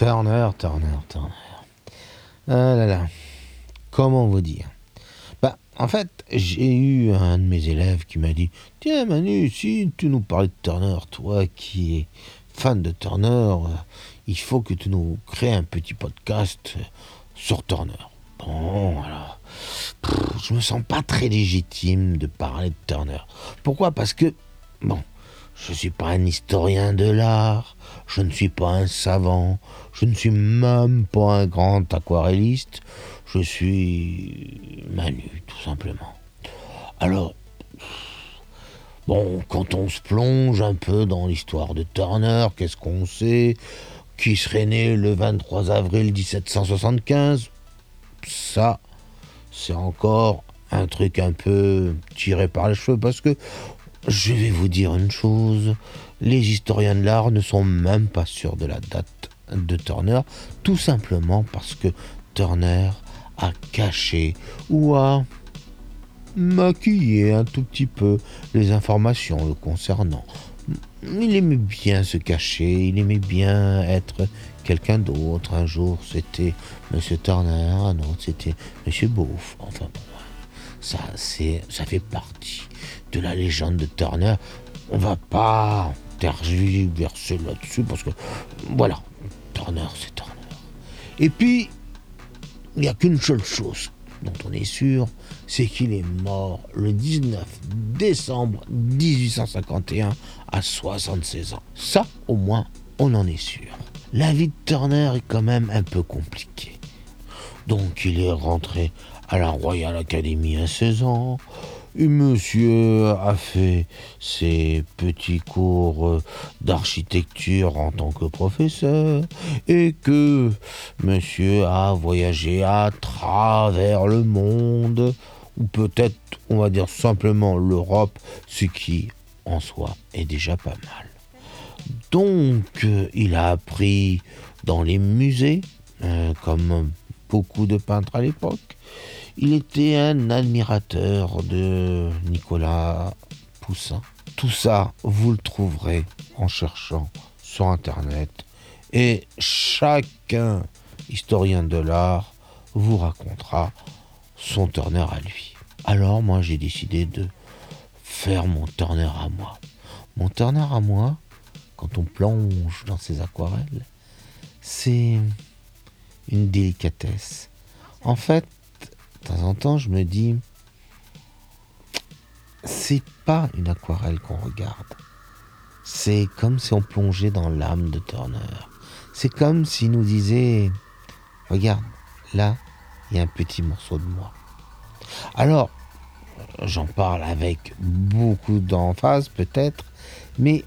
Turner, Turner, Turner. Ah là là. Comment vous dire? Bah, en fait, j'ai eu un de mes élèves qui m'a dit Tiens, Manu, si tu nous parlais de Turner, toi qui es fan de Turner, euh, il faut que tu nous crées un petit podcast sur Turner. Bon, alors, pff, je me sens pas très légitime de parler de Turner. Pourquoi? Parce que, bon, je ne suis pas un historien de l'art, je ne suis pas un savant, je ne suis même pas un grand aquarelliste, je suis Manu, tout simplement. Alors, bon, quand on se plonge un peu dans l'histoire de Turner, qu'est-ce qu'on sait? Qui serait né le 23 avril 1775 Ça, c'est encore un truc un peu tiré par les cheveux parce que je vais vous dire une chose, les historiens de l'art ne sont même pas sûrs de la date de Turner, tout simplement parce que Turner a caché ou a maquillé un tout petit peu les informations concernant. Il aimait bien se cacher, il aimait bien être quelqu'un d'autre. Un jour, c'était Monsieur Turner, un autre, c'était Monsieur Beauf. Enfin bon, ça, ça fait partie de la légende de Turner. On va pas tergiverser là-dessus parce que, voilà, Turner, c'est Turner. Et puis, il n'y a qu'une seule chose dont on est sûr, c'est qu'il est mort le 19 décembre 1851 à 76 ans. Ça, au moins, on en est sûr. La vie de Turner est quand même un peu compliquée. Donc il est rentré à la Royal Academy à 16 ans. Monsieur a fait ses petits cours d'architecture en tant que professeur et que monsieur a voyagé à travers le monde ou peut-être on va dire simplement l'Europe, ce qui en soi est déjà pas mal. Donc il a appris dans les musées, euh, comme beaucoup de peintres à l'époque. Il était un admirateur de Nicolas Poussin. Tout ça, vous le trouverez en cherchant sur Internet. Et chacun, historien de l'art, vous racontera son Turner à lui. Alors moi, j'ai décidé de faire mon Turner à moi. Mon Turner à moi, quand on plonge dans ses aquarelles, c'est une délicatesse. En fait, de temps en temps, je me dis, c'est pas une aquarelle qu'on regarde. C'est comme si on plongeait dans l'âme de Turner. C'est comme s'il nous disait, regarde, là, il y a un petit morceau de moi. Alors, j'en parle avec beaucoup d'emphase peut-être, mais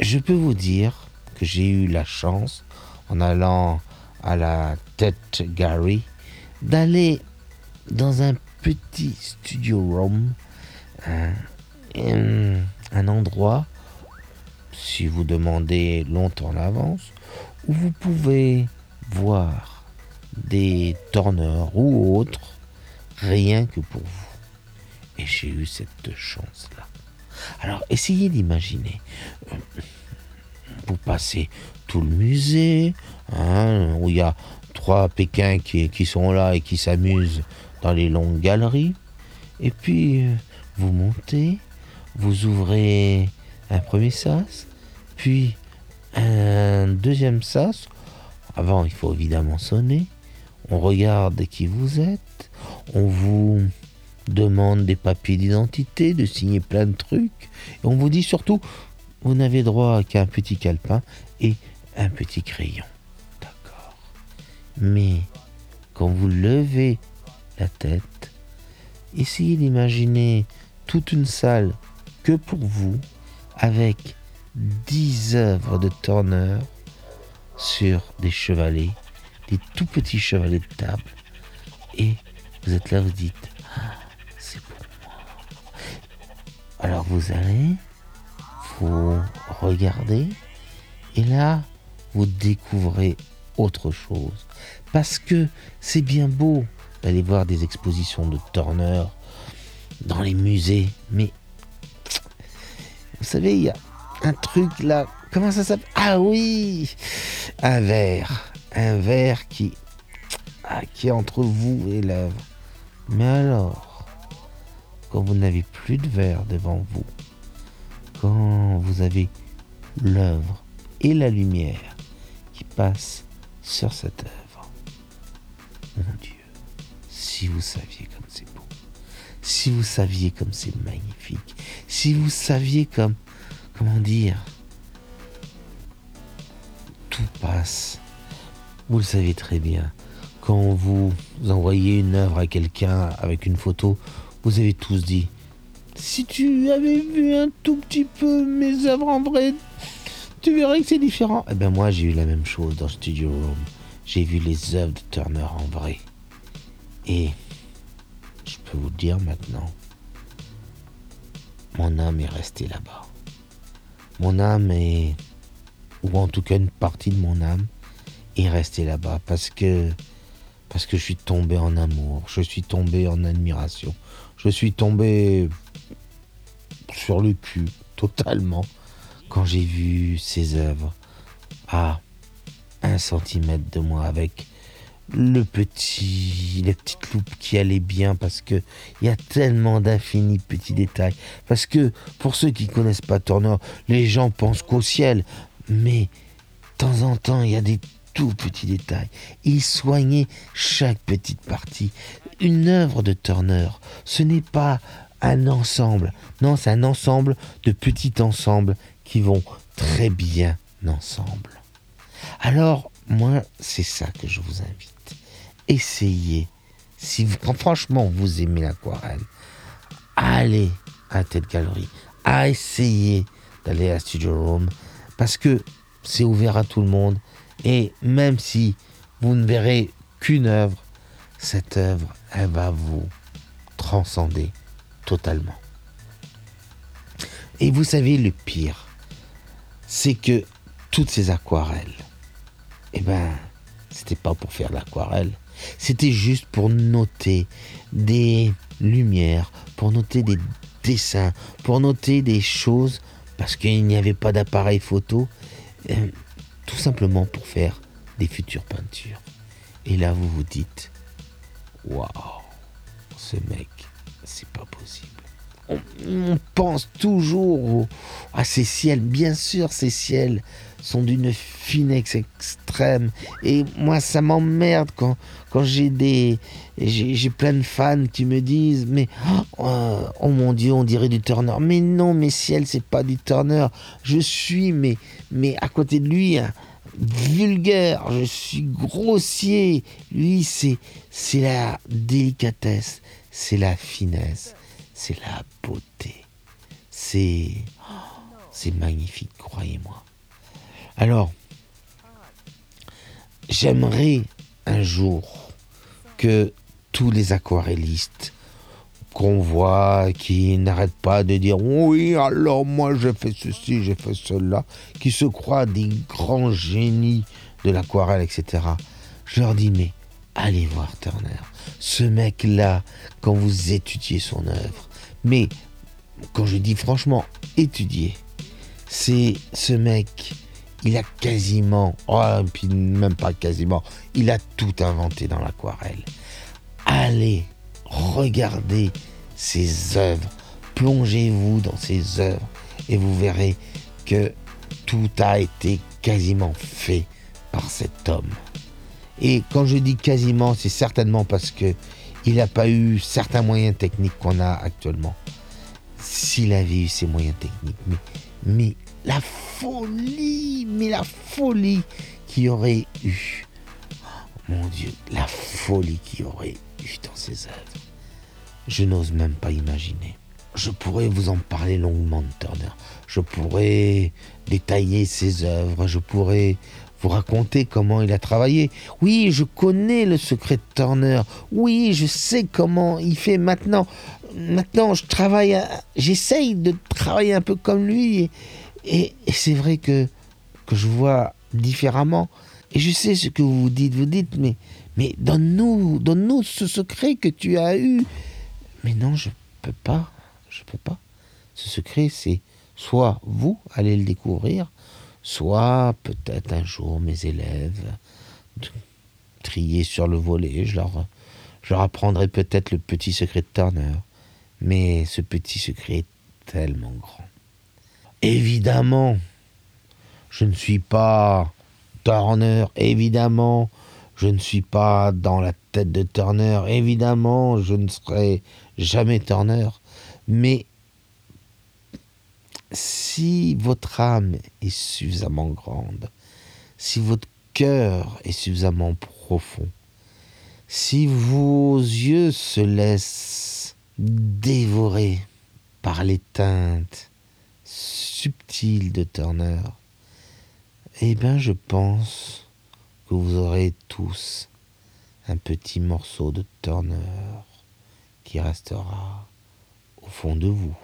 je peux vous dire que j'ai eu la chance, en allant à la tête Gary, d'aller dans un petit studio room, un, un endroit, si vous demandez longtemps en avance, où vous pouvez voir des tourneurs ou autres, rien que pour vous. Et j'ai eu cette chance-là. Alors, essayez d'imaginer. Euh, vous passez tout le musée, hein, où il y a trois Pékins qui, qui sont là et qui s'amusent les longues galeries. Et puis, euh, vous montez, vous ouvrez un premier sas, puis un deuxième sas. Avant, il faut évidemment sonner. On regarde qui vous êtes. On vous demande des papiers d'identité, de signer plein de trucs. On vous dit surtout, vous n'avez droit qu'à un petit calepin et un petit crayon. D'accord. Mais quand vous levez la tête, essayez d'imaginer toute une salle que pour vous, avec dix œuvres de Turner sur des chevalets, des tout petits chevalets de table, et vous êtes là, vous dites, ah, c'est pour moi. Alors vous allez, vous regardez, et là, vous découvrez autre chose. Parce que c'est bien beau d'aller voir des expositions de Turner dans les musées, mais vous savez, il y a un truc là, comment ça s'appelle? Ah oui! Un verre, un verre qui, ah, qui est entre vous et l'œuvre. Mais alors, quand vous n'avez plus de verre devant vous, quand vous avez l'œuvre et la lumière qui passent sur cette œuvre, mon Dieu, si vous saviez comme c'est beau, si vous saviez comme c'est magnifique, si vous saviez comme, comment dire, tout passe. Vous le savez très bien. Quand vous envoyez une œuvre à quelqu'un avec une photo, vous avez tous dit Si tu avais vu un tout petit peu mes œuvres en vrai, tu verrais que c'est différent. Eh bien, moi, j'ai eu la même chose dans Studio Room. J'ai vu les œuvres de Turner en vrai. Et je peux vous dire maintenant, mon âme est restée là-bas. Mon âme est, ou en tout cas une partie de mon âme, est restée là-bas parce que parce que je suis tombé en amour, je suis tombé en admiration, je suis tombé sur le cul totalement quand j'ai vu ces œuvres à un centimètre de moi avec le petit, les petites loupes qui allaient bien parce que il y a tellement d'infinis petits détails. Parce que pour ceux qui connaissent pas Turner, les gens pensent qu'au ciel, mais de temps en temps il y a des tout petits détails. Il soignait chaque petite partie. Une œuvre de Turner, ce n'est pas un ensemble. Non, c'est un ensemble de petits ensembles qui vont très bien ensemble. Alors, moi, c'est ça que je vous invite. Essayez, si franchement vous aimez l'aquarelle, allez à telle galerie, à essayer d'aller à Studio Room, parce que c'est ouvert à tout le monde. Et même si vous ne verrez qu'une œuvre, cette œuvre, elle va vous transcender totalement. Et vous savez, le pire, c'est que toutes ces aquarelles, eh ben, c'était pas pour faire l'aquarelle, c'était juste pour noter des lumières, pour noter des dessins, pour noter des choses, parce qu'il n'y avait pas d'appareil photo. Euh, tout simplement pour faire des futures peintures. Et là, vous vous dites, waouh, ce mec, c'est pas possible. On, pense toujours à ces ciels. Bien sûr, ces ciels sont d'une finesse extrême. Et moi, ça m'emmerde quand, quand j'ai des. J'ai plein de fans qui me disent Mais oh, oh, mon Dieu, on dirait du Turner. Mais non, mes ciels, c'est pas du Turner. Je suis, mais, mais à côté de lui, vulgaire, je suis grossier. Lui, c'est, c'est la délicatesse, c'est la finesse, c'est la beauté. C'est, c'est magnifique, croyez-moi. Alors, j'aimerais un jour que tous les aquarellistes qu'on voit, qui n'arrêtent pas de dire oui, alors moi j'ai fait ceci, j'ai fait cela, qui se croient des grands génies de l'aquarelle, etc. Je leur dis mais allez voir Turner. Ce mec-là, quand vous étudiez son œuvre, mais quand je dis franchement étudier, c'est ce mec, il a quasiment, oh, puis même pas quasiment, il a tout inventé dans l'aquarelle. Allez regardez ses œuvres, plongez-vous dans ses œuvres et vous verrez que tout a été quasiment fait par cet homme. Et quand je dis quasiment, c'est certainement parce que il n'a pas eu certains moyens techniques qu'on a actuellement. S'il avait eu ces moyens techniques, mais la folie, mais la folie qu'il aurait eu. mon Dieu, la folie qu'il aurait eu dans ses œuvres. Je n'ose même pas imaginer. Je pourrais vous en parler longuement de Turner. Je pourrais détailler ses œuvres. Je pourrais vous raconter comment il a travaillé. Oui, je connais le secret de Turner. Oui, je sais comment il fait maintenant. Maintenant, je travaille, j'essaye de travailler un peu comme lui. C'est vrai que, je vois différemment. Et je sais ce que vous dites. Vous dites, mais, mais donne-nous, donne-nous ce secret que tu as eu. Mais non, je peux pas. Je peux pas. Ce secret, c'est soit vous allez le découvrir, soit peut-être un jour mes élèves trier sur le volet. Je leur, je leur apprendrai peut-être le petit secret de Turner. Mais ce petit secret est tellement grand. Évidemment, je ne suis pas Turner. Évidemment, je ne suis pas dans la tête de Turner. Évidemment, je ne serai jamais Turner. Mais si votre âme est suffisamment grande, si votre cœur est suffisamment profond, si vos yeux se laissent dévorer par les teintes subtiles de Turner, eh bien je pense que vous aurez tous un petit morceau de Turner qui restera au fond de vous.